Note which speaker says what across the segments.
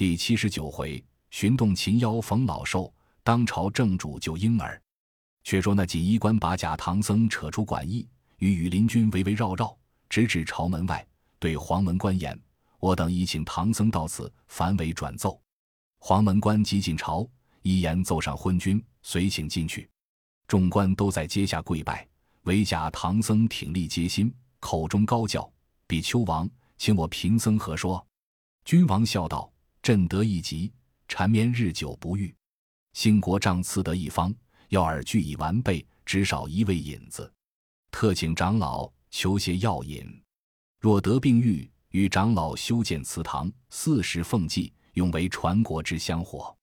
Speaker 1: 第七十九回，寻洞擒妖逢老寿，当朝正主救婴儿。却说那锦衣官把假唐僧扯出馆驿，与羽林军围围绕绕，直至朝门外，对黄门官言：“我等已请唐僧到此，凡为转奏。”黄门官急进朝，一言奏上昏君，随请进去。众官都在阶下跪拜，唯假唐僧挺立阶心，口中高叫：“比丘王，请我贫僧何说？”君王笑道。朕得一疾，缠绵日久不愈。兴国丈赐得一方药饵，俱已完备，只少一味引子。特请长老求些药引。若得病愈，与长老修建祠堂，四时奉祭，用为传国之香火。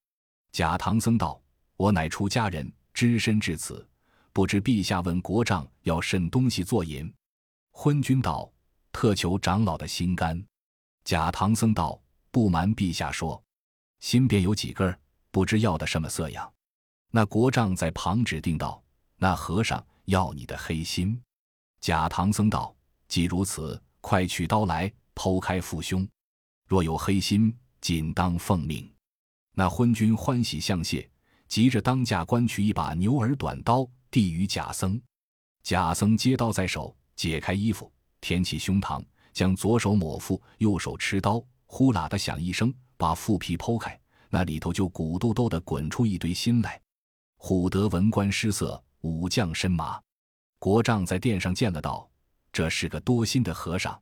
Speaker 1: 假唐僧道：“我乃出家人，只身至此，不知陛下问国丈要甚东西作引？”昏君道：“特求长老的心肝。”假唐僧道。不瞒陛下说，心便有几根，不知要的什么色样。那国丈在旁指定道：“那和尚要你的黑心。”假唐僧道：“既如此，快取刀来，剖开腹胸。若有黑心，仅当奉命。”那昏君欢喜相谢，急着当驾官取一把牛耳短刀，递与假僧。假僧接刀在手，解开衣服，填起胸膛，将左手抹腹，右手持刀。呼啦的响一声，把腹皮剖开，那里头就鼓嘟嘟的滚出一堆心来。唬得文官失色，武将身麻。国丈在殿上见了，道：“这是个多心的和尚。”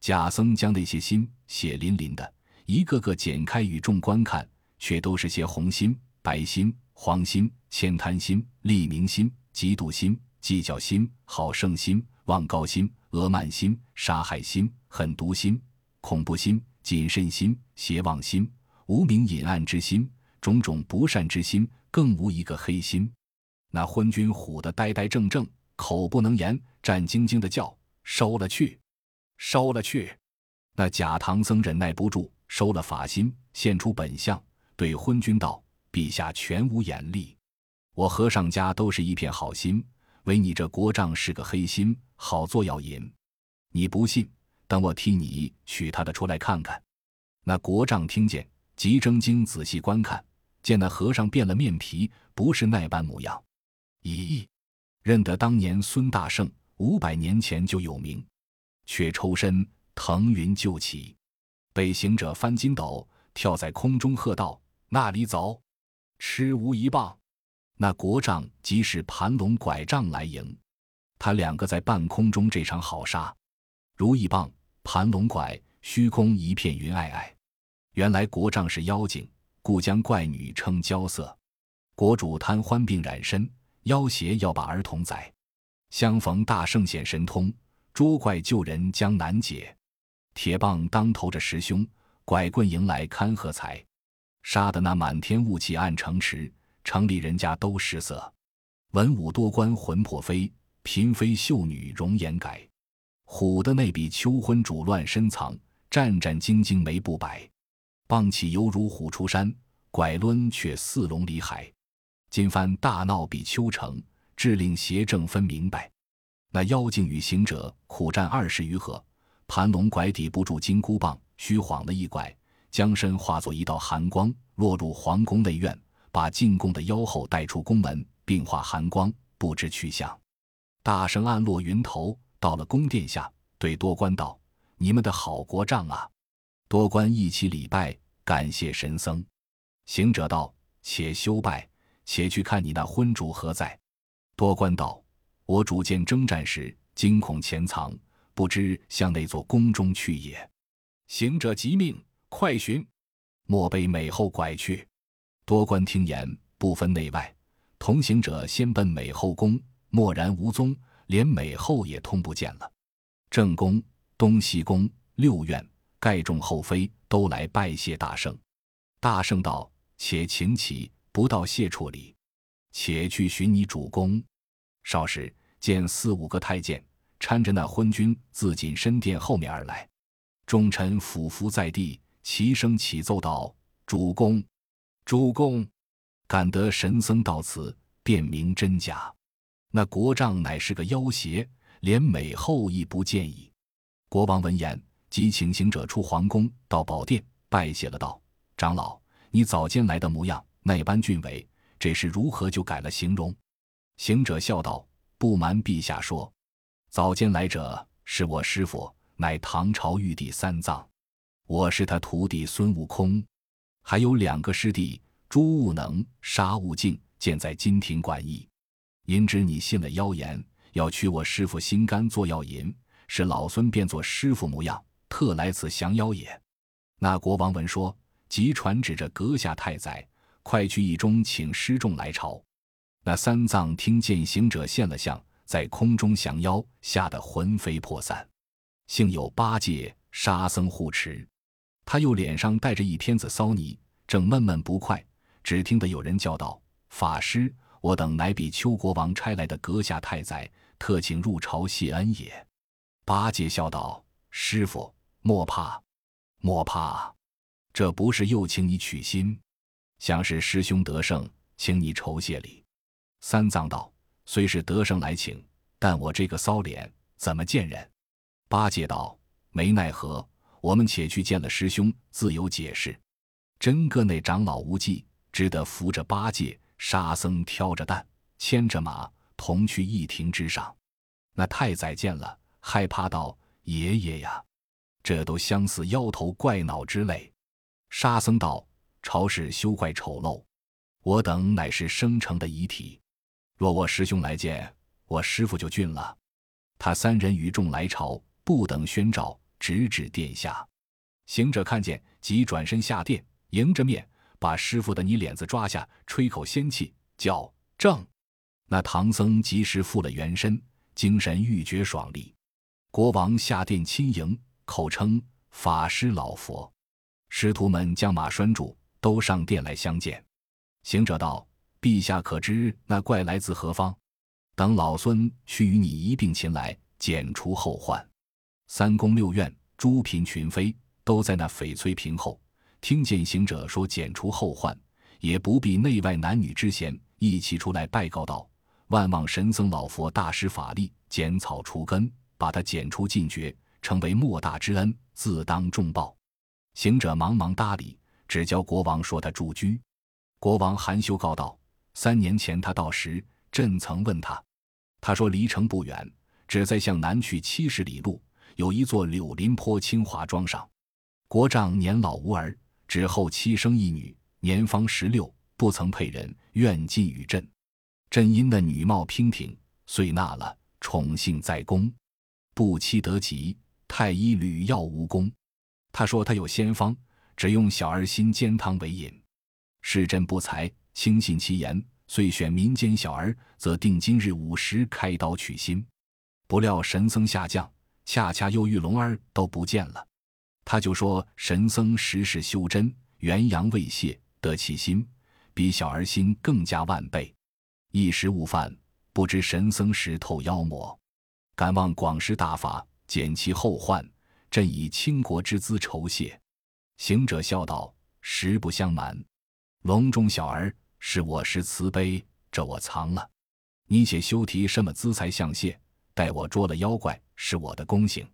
Speaker 1: 假僧将那些心血淋淋的，一个个剪开与众观看，却都是些红心、白心、黄心、千贪心、利民心、嫉妒心、计较心、好胜心、望高心、恶慢心、杀害心、狠毒心、恐怖心。谨慎心、邪妄心、无名隐暗之心、种种不善之心，更无一个黑心。那昏君唬得呆呆怔怔，口不能言，战兢兢的叫：“收了去，收了去！”那假唐僧忍耐不住，收了法心，现出本相，对昏君道：“陛下全无眼力，我和尚家都是一片好心，唯你这国丈是个黑心，好做药引。你不信？”等我替你取他的出来看看。那国丈听见，急睁睛仔细观看，见那和尚变了面皮，不是那般模样。咦，认得当年孙大圣五百年前就有名，却抽身腾云就起，被行者翻筋斗，跳在空中喝道：“那里走，吃无一棒！”那国丈即使盘龙拐杖来迎，他两个在半空中这场好杀，如意棒。盘龙拐，虚空一片云霭霭。原来国丈是妖精，故将怪女称娇色。国主贪欢病染身，要挟要把儿童宰。相逢大圣显神通，捉怪救人将难解。铁棒当头着师兄，拐棍迎来堪喝彩。杀得那满天雾气暗城池，城里人家都失色。文武多官魂魄飞，嫔妃秀女容颜改。虎的那笔秋昏主乱深藏，战战兢兢没不白，棒起犹如虎出山，拐抡却似龙离海。今番大闹比丘城，致令邪正分明白。那妖精与行者苦战二十余合，盘龙拐抵不住金箍棒，虚晃了一拐，将身化作一道寒光，落入皇宫内院，把进宫的妖后带出宫门，并化寒光，不知去向。大圣暗落云头。到了宫殿下，对多官道：“你们的好国丈啊！”多官一起礼拜，感谢神僧。行者道：“且休拜，且去看你那昏主何在。”多官道：“我主见征战时，惊恐潜藏，不知向那座宫中去也。”行者急命：“快寻！莫被美后拐去。”多官听言，不分内外，同行者先奔美后宫，蓦然无踪。连美后也通不见了，正宫、东西宫六院盖众后妃都来拜谢大圣。大圣道：“且请起，不到谢处里，且去寻你主公。”少时见四五个太监搀着那昏君自锦身殿后面而来，众臣俯伏在地，齐声起奏道：“主公，主公！”感得神僧到此，便明真假。那国丈乃是个妖邪，连美后亦不见矣。国王闻言，即请行者出皇宫，到宝殿拜谢了，道：“长老，你早间来的模样那般俊伟，这是如何就改了形容？”行者笑道：“不瞒陛下说，早间来者是我师傅，乃唐朝玉帝三藏，我是他徒弟孙悟空，还有两个师弟朱悟能、沙悟净，建在金庭馆驿。因知你信了妖言，要取我师傅心肝做药引，使老孙变作师傅模样，特来此降妖也。”那国王闻说，即传旨着阁下太宰，快去驿中请师众来朝。那三藏听见行者现了相，在空中降妖，吓得魂飞魄散。幸有八戒、沙僧护持，他又脸上带着一片子骚泥，正闷闷不快。只听得有人叫道：“法师，我等乃比丘国王差来的阁下太宰，特请入朝谢恩也。”八戒笑道：“师傅莫怕，莫怕，这不是又请你取心，想是师兄得胜，请你酬谢礼。”三藏道：“虽是得胜来请，但我这个骚脸怎么见人？”八戒道：“没奈何，我们且去见了师兄，自有解释。”真个那长老无忌只得扶着八戒，沙僧挑着担，牵着马，同去一亭之上。那太宰见了，害怕道：“爷爷呀，这都相似妖头怪脑之类。”沙僧道：“朝事休怪丑陋，我等乃是生成的遗体。”若我师兄来见我师父，就俊了。他三人与众来朝，不等宣召，直指殿下。行者看见，即转身下殿，迎着面，把师傅的泥脸子抓下，吹口仙气，叫正。那唐僧及时复了原身，精神愈觉爽利。国王下殿亲迎，口称法师老佛。师徒们将马拴住，都上殿来相见。行者道。陛下可知那怪来自何方？等老孙去与你一并擒来，剪除后患。三宫六院诸嫔群妃都在那翡翠屏后，听见行者说剪除后患，也不必内外男女之嫌，一起出来拜告道：“万望神僧老佛大施法力，剪草除根，把他剪除尽绝，成为莫大之恩，自当重报。”行者忙忙搭理，只教国王说他住居。国王含羞告道。三年前他到时，朕曾问他，他说离城不远，只在向南去七十里路，有一座柳林坡清华庄上。国丈年老无儿，只后妻生一女，年方十六，不曾配人，愿进与朕。朕因那女貌娉婷，遂纳了，宠幸在宫。不期得吉，太医屡药无功。他说他有仙方，只用小儿心煎汤为饮。是朕不才。轻信其言，遂选民间小儿，则定今日午时开刀取心。不料神僧下降，恰恰又遇龙儿都不见了。他就说神僧时时修真，元阳未泄，得其心比小儿心更加万倍。一时误犯，不知神僧识透妖魔，敢望广施大法，减其后患。朕以倾国之资酬谢。行者笑道：“实不相瞒，笼中小儿。”是我是慈悲，这我藏了。你且休提什么资财相谢，待我捉了妖怪，是我的功行。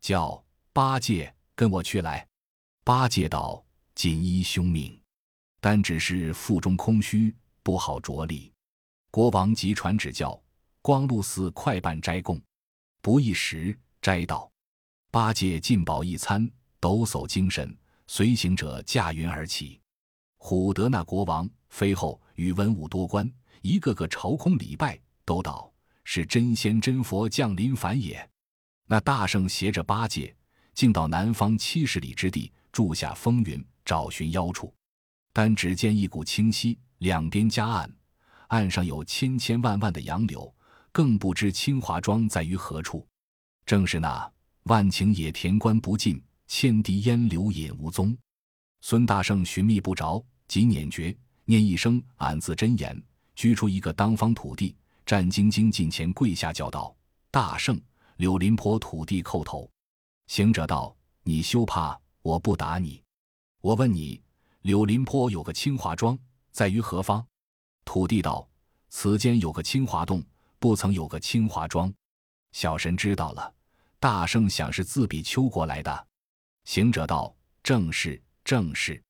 Speaker 1: 叫八戒跟我去来。八戒道：“锦衣兄命，但只是腹中空虚，不好着力。”国王即传旨教光禄寺快办斋供。不一时，斋到。八戒进饱一餐，抖擞精神，随行者驾云而起。唬得那国王。妃后与文武多官一个个朝空礼拜，都道是真仙真佛降临凡也。那大圣携着八戒，竟到南方七十里之地，住下风云，找寻妖处。但只见一股清溪，两边夹岸，岸上有千千万万的杨柳，更不知清华庄在于何处。正是那万顷野田关不尽，千滴烟柳隐无踪。孙大圣寻觅不着，即捻诀。念一声“俺自真言”，居出一个当方土地，战兢兢近前跪下，叫道：“大圣，柳林坡土地叩头。”行者道：“你休怕，我不打你。我问你，柳林坡有个清华庄，在于何方？”土地道：“此间有个清华洞，不曾有个清华庄。”小神知道了。大圣想是自比丘国来的。行者道：“正是，正是。”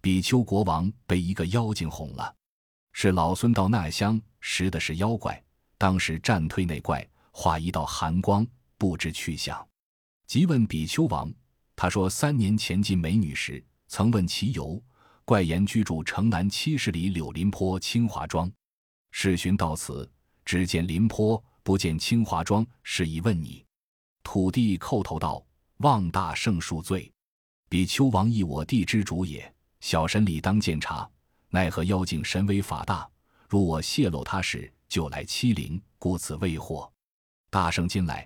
Speaker 1: 比丘国王被一个妖精哄了，是老孙到那乡识的是妖怪，当时战退那怪，化一道寒光，不知去向。即问比丘王，他说三年前进美女时，曾问其由，怪言居住城南七十里柳林坡清华庄。世寻到此，只见林坡，不见清华庄，是以问你。土地叩头道：“望大圣恕罪，比丘王亦我地之主也。小神理当见察，奈何妖精神威法大？如我泄露他事，就来欺凌，故此未获。大圣今来。”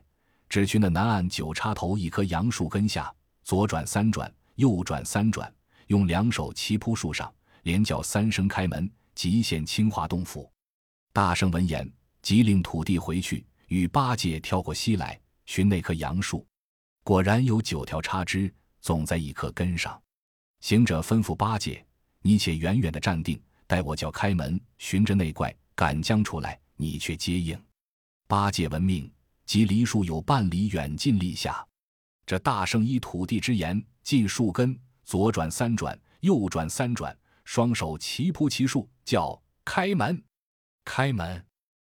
Speaker 1: 只去那南岸九叉头一棵杨树根下，左转三转，右转三转，用两手齐扑树上，连叫三声开门，即现清华洞府。大圣闻言，即令土地回去，与八戒跳过溪来，寻那棵杨树，果然有九条叉枝，总在一棵根上。行者吩咐八戒：“你且远远的站定，待我叫开门，寻着那怪，赶将出来，你却接应。”八戒闻命。即离树有半里远近立下，这大圣依土地之言，进树根，左转三转，右转三转，双手齐扑其树，叫开门，开门。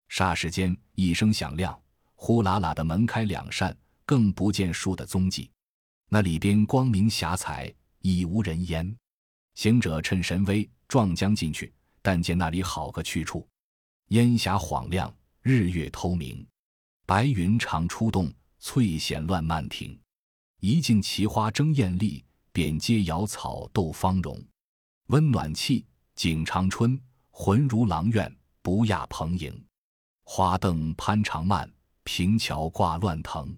Speaker 1: 霎时间一声响亮，呼啦啦的门开两扇，更不见树的踪迹。那里边光明霞彩，已无人烟。行者趁神威，撞将进去，但见那里好个去处，烟霞晃亮，日月透明。白云常出动，翠藓乱漫庭。一径奇花争艳丽，遍街瑶草斗芳容。温暖气，景长春，浑如郎苑，不亚蓬瀛。花灯攀长蔓，平桥挂乱藤。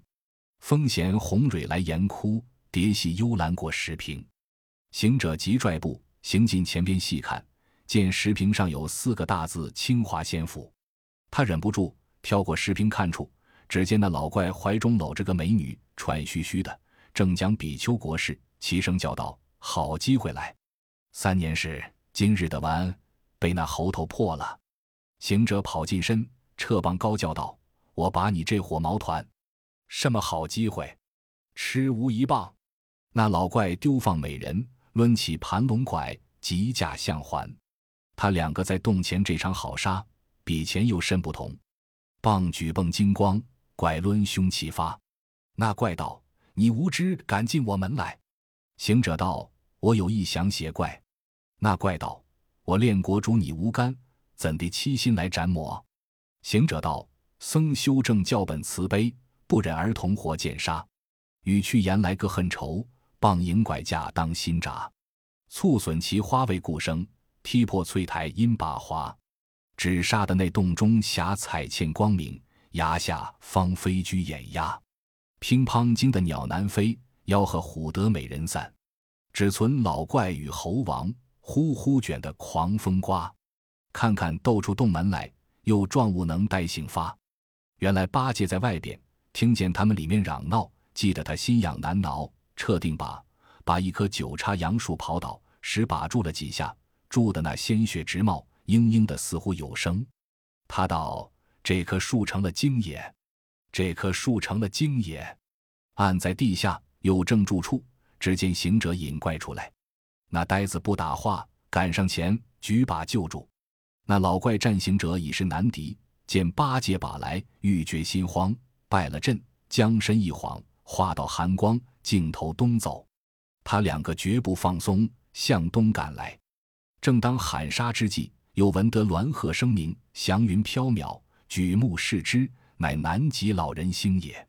Speaker 1: 风闲红蕊来岩窟，蝶戏幽兰过石屏。行者急拽步行进前边细看，见石屏上有四个大字“清华仙府”，他忍不住跳过石屏看处。只见那老怪怀中搂着个美女，喘吁吁的，正讲比丘国事，齐声叫道：“好机会来！三年事，今日的完，被那猴头破了。”行者跑近身，撤棒高叫道：“我把你这火毛团！什么好机会？吃无一棒！”那老怪丢放美人，抡起盘龙拐，急驾相还。他两个在洞前这场好杀，比前又甚不同。棒举迸金光。拐抡凶齐发，那怪道：“你无知，敢进我门来？”行者道：“我有意降邪怪。”那怪道：“我练国主，你无干，怎地欺心来斩我？”行者道：“僧修正教本慈悲，不忍儿童活见杀。语去言来各恨仇，棒影拐架当心扎，促损其花为故生，踢破翠台因把花。只杀的那洞中霞彩欠光明。”崖下方飞居掩压，乒乓惊得鸟难飞，吆喝虎得美人散，只存老怪与猴王，呼呼卷的狂风刮。看看斗出洞门来，又撞物能待醒发。原来八戒在外边听见他们里面嚷闹，记得他心痒难挠，撤定把把一棵九叉杨树刨倒，使把住了几下，住的那鲜血直冒，嘤嘤的似乎有声。他道。这棵树成了精也，这棵树成了精也。按在地下有正住处，只见行者引怪出来，那呆子不打话，赶上前举把救住。那老怪战行者已是难敌，见八戒把来，欲觉心慌，败了阵，将身一晃，化到寒光，径头东走。他两个绝不放松，向东赶来。正当喊杀之际，又闻得鸾鹤声鸣，祥云飘渺。举目视之，乃南极老人星也。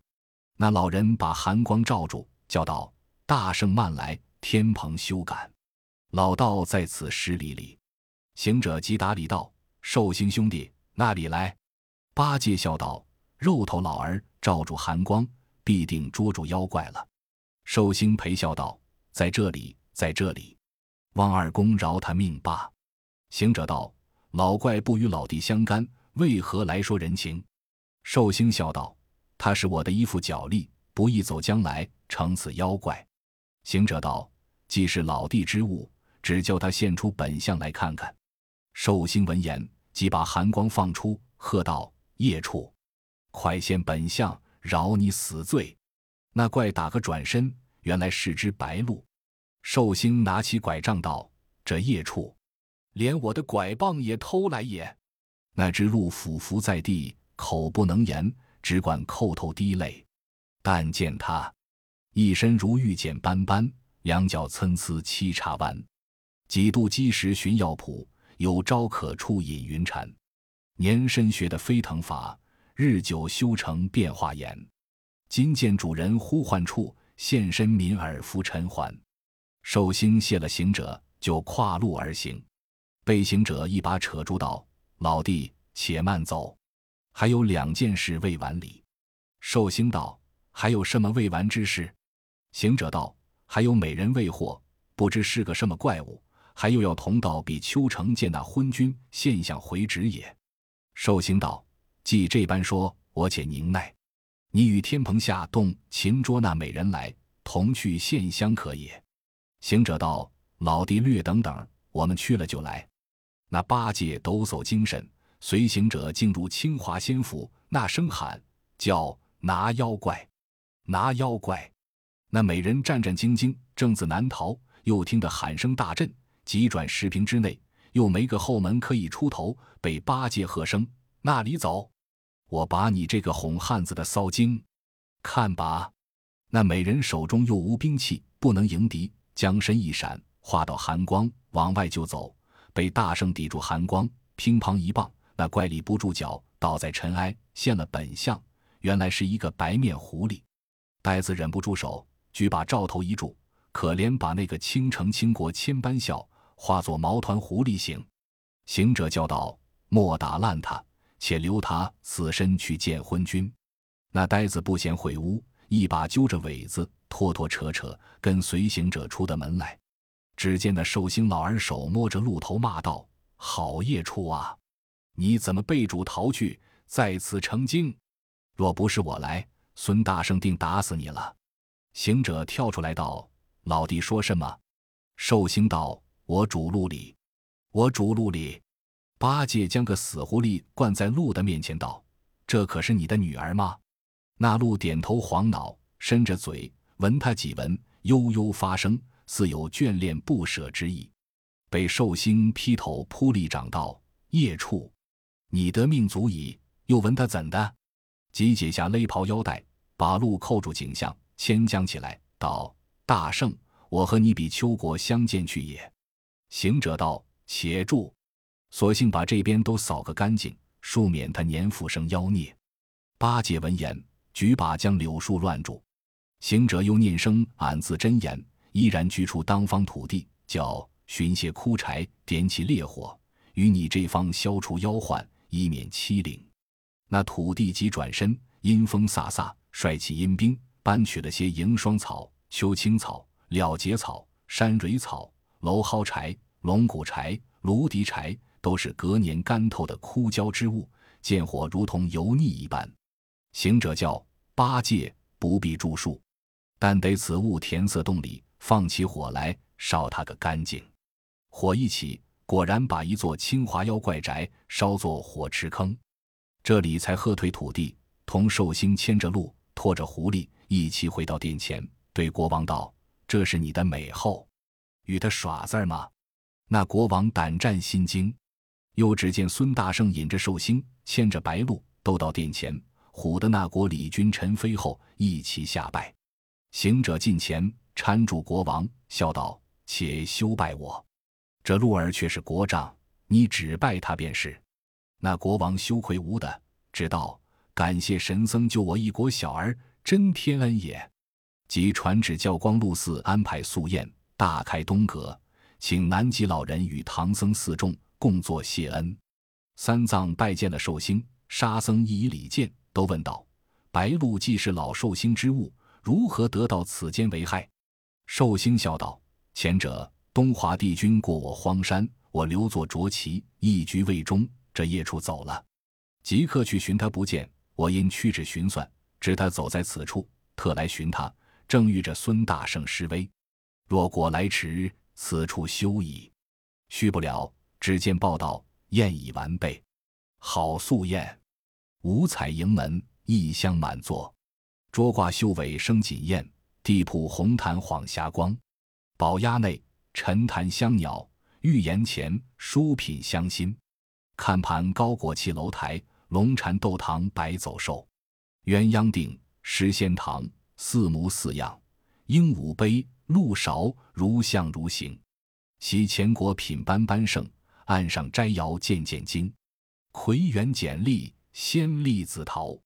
Speaker 1: 那老人把寒光罩住，叫道：“大圣慢来，天蓬休赶。老道在此十里里。”行者即打礼道：“寿星兄弟，那里来？”八戒笑道：“肉头老儿罩住寒光，必定捉住妖怪了。”寿星陪笑道：“在这里，在这里。望二公饶他命罢。”行者道：“老怪不与老弟相干。”为何来说人情？寿星笑道：“他是我的一副脚力，不易走将来成此妖怪。”行者道：“既是老弟之物，只叫他现出本相来看看。”寿星闻言，即把寒光放出，喝道：“孽畜，快现本相，饶你死罪！”那怪打个转身，原来是只白鹿。寿星拿起拐杖道：“这夜畜，连我的拐棒也偷来也。”那只鹿俯伏在地，口不能言，只管叩头滴泪。但见他一身如玉简斑斑，两脚参差七叉弯。几度积食寻药谱，有招可触引云禅。年深学的飞腾法，日久修成变化眼。今见主人呼唤处，现身民耳拂尘寰。寿星谢了行者，就跨路而行。被行者一把扯住道：“老弟，且慢走，还有两件事未完理。”寿星道：“还有什么未完之事？”行者道：“还有美人未获，不知是个什么怪物。”还又要同到比丘城见那昏君，现象回旨也。寿星道：“既这般说，我且宁耐。你与天蓬下洞擒捉那美人来，同去献香可也。”行者道：“老弟略等等，我们去了就来。”那八戒抖擞精神，随行者进入清华仙府，那声喊叫拿妖怪，拿妖怪。那美人战战兢兢，正自难逃，又听得喊声大震。急转十平之内，又没个后门可以出头，被八戒喝声：“那里走！我把你这个哄汉子的骚精，看吧！”那美人手中又无兵器，不能迎敌，将身一闪，化到寒光，往外就走。被大圣抵住寒光，乒乓一棒，那怪力不住脚，倒在尘埃，现了本相，原来是一个白面狐狸。呆子忍不住手，举把照头一住，可怜把那个倾城倾国千般笑。化作毛团狐狸形，行者叫道：“莫打烂他，且留他死身去见昏君。”那呆子不嫌晦污，一把揪着尾子，拖拖扯扯，跟随行者出的门来。只见那寿星老儿手摸着鹿头，骂道：“好孽畜啊！你怎么被主逃去，在此成精？若不是我来，孙大圣定打死你了。”行者跳出来道：“老弟说什么？”寿星道。我主路里，我主路里。八戒将个死狐狸灌在鹿的面前，道：“这可是你的女儿吗？”那鹿点头晃脑，伸着嘴闻他几闻，悠悠发声，似有眷恋不舍之意。被寿星劈头扑立掌道：“夜畜，你得命足矣！又闻他怎的？”即解下勒袍腰带，把路扣住颈项，牵将起来，道：“大圣，我和你比丘国相见去也。”行者道：“且住，索性把这边都扫个干净，恕免他年复生妖孽。”八戒闻言，举把将柳树乱住。行者又念声俺自真言，依然居处当方土地，叫寻些枯柴，点起烈火，与你这方消除妖患，以免欺凌。那土地即转身，阴风飒飒，率起阴兵，搬取了些迎霜草、秋青草、了结草、山蕊草。蒌蒿柴、龙骨柴、芦荻柴，都是隔年干透的枯焦之物，见火如同油腻一般。行者叫八戒不必著述，但得此物填色洞里，放起火来烧它个干净。火一起，果然把一座青华妖怪宅烧作火池坑。这里才喝退土地，同寿星牵着鹿，拖着狐狸一起回到殿前，对国王道：“这是你的美后。”与他耍字吗？那国王胆战心惊。又只见孙大圣引着寿星，牵着白鹿，都到殿前，唬得那国李君臣妃后一齐下拜。行者近前搀住国王，笑道：“且休拜我，这鹿儿却是国丈，你只拜他便是。”那国王羞愧无的，只道：“感谢神僧救我一国小儿，真天恩也。”即传旨教光禄寺安排素宴。大开东阁，请南极老人与唐僧四众共作谢恩。三藏拜见了寿星，沙僧一以礼见，都问道：“白鹿既是老寿星之物，如何得到此间为害？”寿星笑道：“前者东华帝君过我荒山，我留作卓骑，一局未终，这夜处走了，即刻去寻他不见，我因屈指寻算，知他走在此处，特来寻他，正遇着孙大圣施威。”若果来迟，此处休矣。须不了，只见报道宴已完备，好素宴，五彩迎门，异香满座，桌挂绣尾生锦宴，地铺红毯晃霞光。宝鸭内，沉檀香鸟，玉檐前书品香馨，看盘高过砌楼台，龙蝉斗堂百走兽，鸳鸯定，诗仙堂，四模四样，鹦鹉杯，鹿勺，如象如形。席前果品斑斑盛，岸上摘瑶件件精。葵园简历，鲜栗紫桃，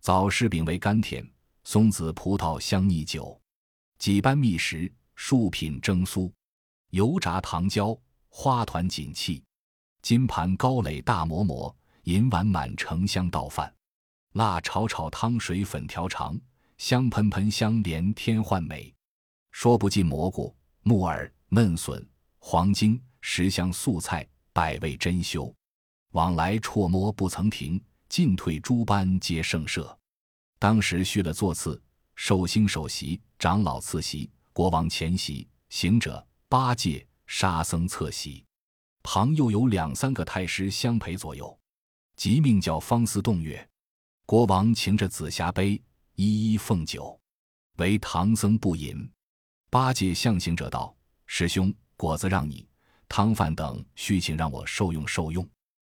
Speaker 1: 枣柿饼为甘甜，松子葡萄香腻酒。几般蜜食，数品蒸酥，油炸糖椒，花团锦气。金盘高垒大馍馍，银碗满盛香倒饭。辣炒炒汤水粉条长，香喷喷香连天换美。说不尽蘑菇、木耳、嫩笋。黄精十香素菜，百味珍馐，往来辍摸不曾停，进退诸般皆盛设。当时续了座次，寿星首席，长老次席，国王前席，行者八戒、沙僧侧席，旁又有两三个太师相陪左右。即命叫方思动乐，国王擎着紫霞杯，一一奉酒，唯唐僧不饮。八戒向行者道：“师兄。”果子让你，汤饭等须请让我受用受用。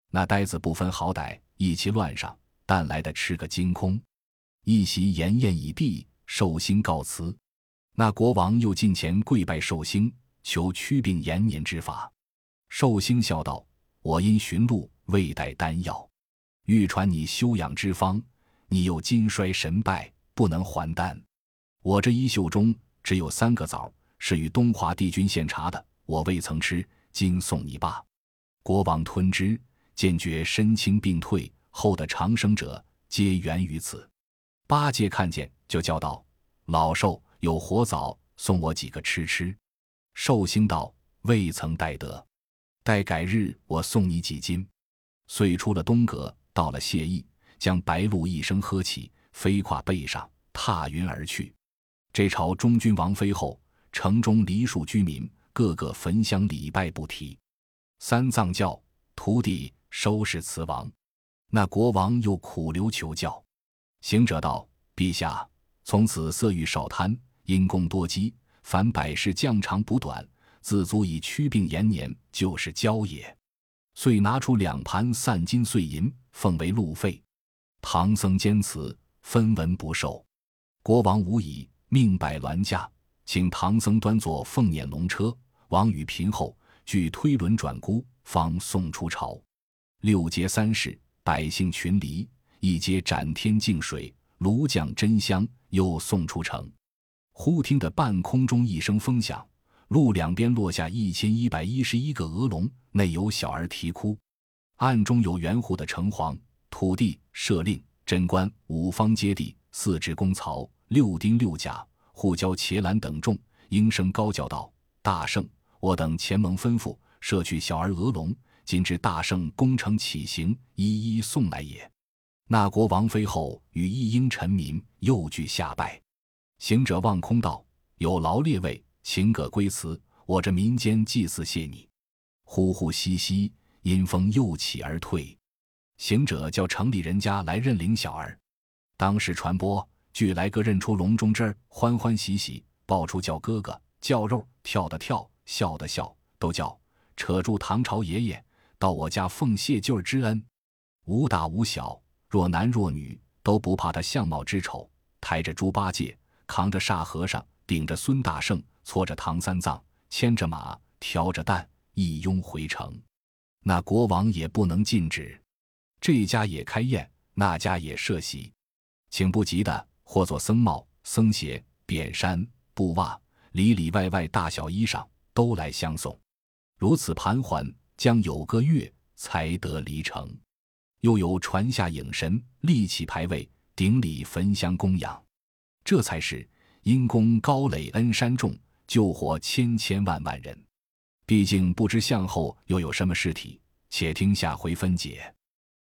Speaker 1: 那呆子不分好歹，一齐乱上，但来的吃个精空。一席筵宴已毕，寿星告辞。那国王又近前跪拜寿星，求祛病延年之法。寿星笑道：“我因寻路未带丹药，欲传你休养之方，你又筋衰神败，不能还丹。我这衣袖中只有三个枣，是与东华帝君献茶的。”我未曾吃，今送你罢。国王吞之，见觉身轻病退，后的长生者皆源于此。八戒看见，就叫道：“老寿有活枣，送我几个吃吃。”寿星道：“未曾带得，待改日我送你几斤。”遂出了东阁，到了谢意，将白鹿一声喝起，飞跨背上，踏云而去。这朝中君王妃后，城中梨树居民。个个焚香礼拜不提，三藏教徒弟收拾慈王，那国王又苦留求教。行者道：“陛下，从此色欲少贪，因功多积，凡百事降长补短，自足以祛病延年，就是教也。”遂拿出两盘散金碎银，奉为路费。唐僧坚持分文不受，国王无已，命摆銮驾，请唐僧端坐凤辇龙车。王与嫔后俱推轮转孤，方送出朝。六街三市，百姓群离，一街斩天净水，炉匠真香，又送出城。忽听得半空中一声风响，路两边落下一千一百一十一个鹅笼，内有小儿啼哭。暗中有圆户的城隍、土地、设令、贞观、五方揭谛、四职公曹、六丁六甲、护交伽蓝等众，应声高叫道：“大圣！”我等前蒙吩咐，摄取小儿鹅笼，今至大圣功成起行，一一送来也。那国王妃后与一应臣民又俱下拜。行者望空道：“有劳列位，请葛归辞。我这民间祭祀谢你。”呼呼兮兮，阴风又起而退。行者叫城里人家来认领小儿。当时传播，俱来个认出笼中之儿，欢欢喜喜抱出叫哥哥，叫肉跳的跳。笑的笑，都叫扯住唐朝爷爷到我家奉谢救之恩，无大无小，若男若女，都不怕他相貌之丑。抬着猪八戒，扛着沙和尚，顶着孙大圣，搓着唐三藏，牵着马，挑着担，一拥回城。那国王也不能禁止，这家也开宴，那家也设席，请不及的，或做僧帽、僧鞋、扁衫、布袜，里里外外大小衣裳。都来相送，如此盘桓，将有个月才得离城。又有传下影神，立起牌位，顶礼焚香供养，这才是因功高垒恩山重，救活千千万万人。毕竟不知向后又有什么尸体，且听下回分解。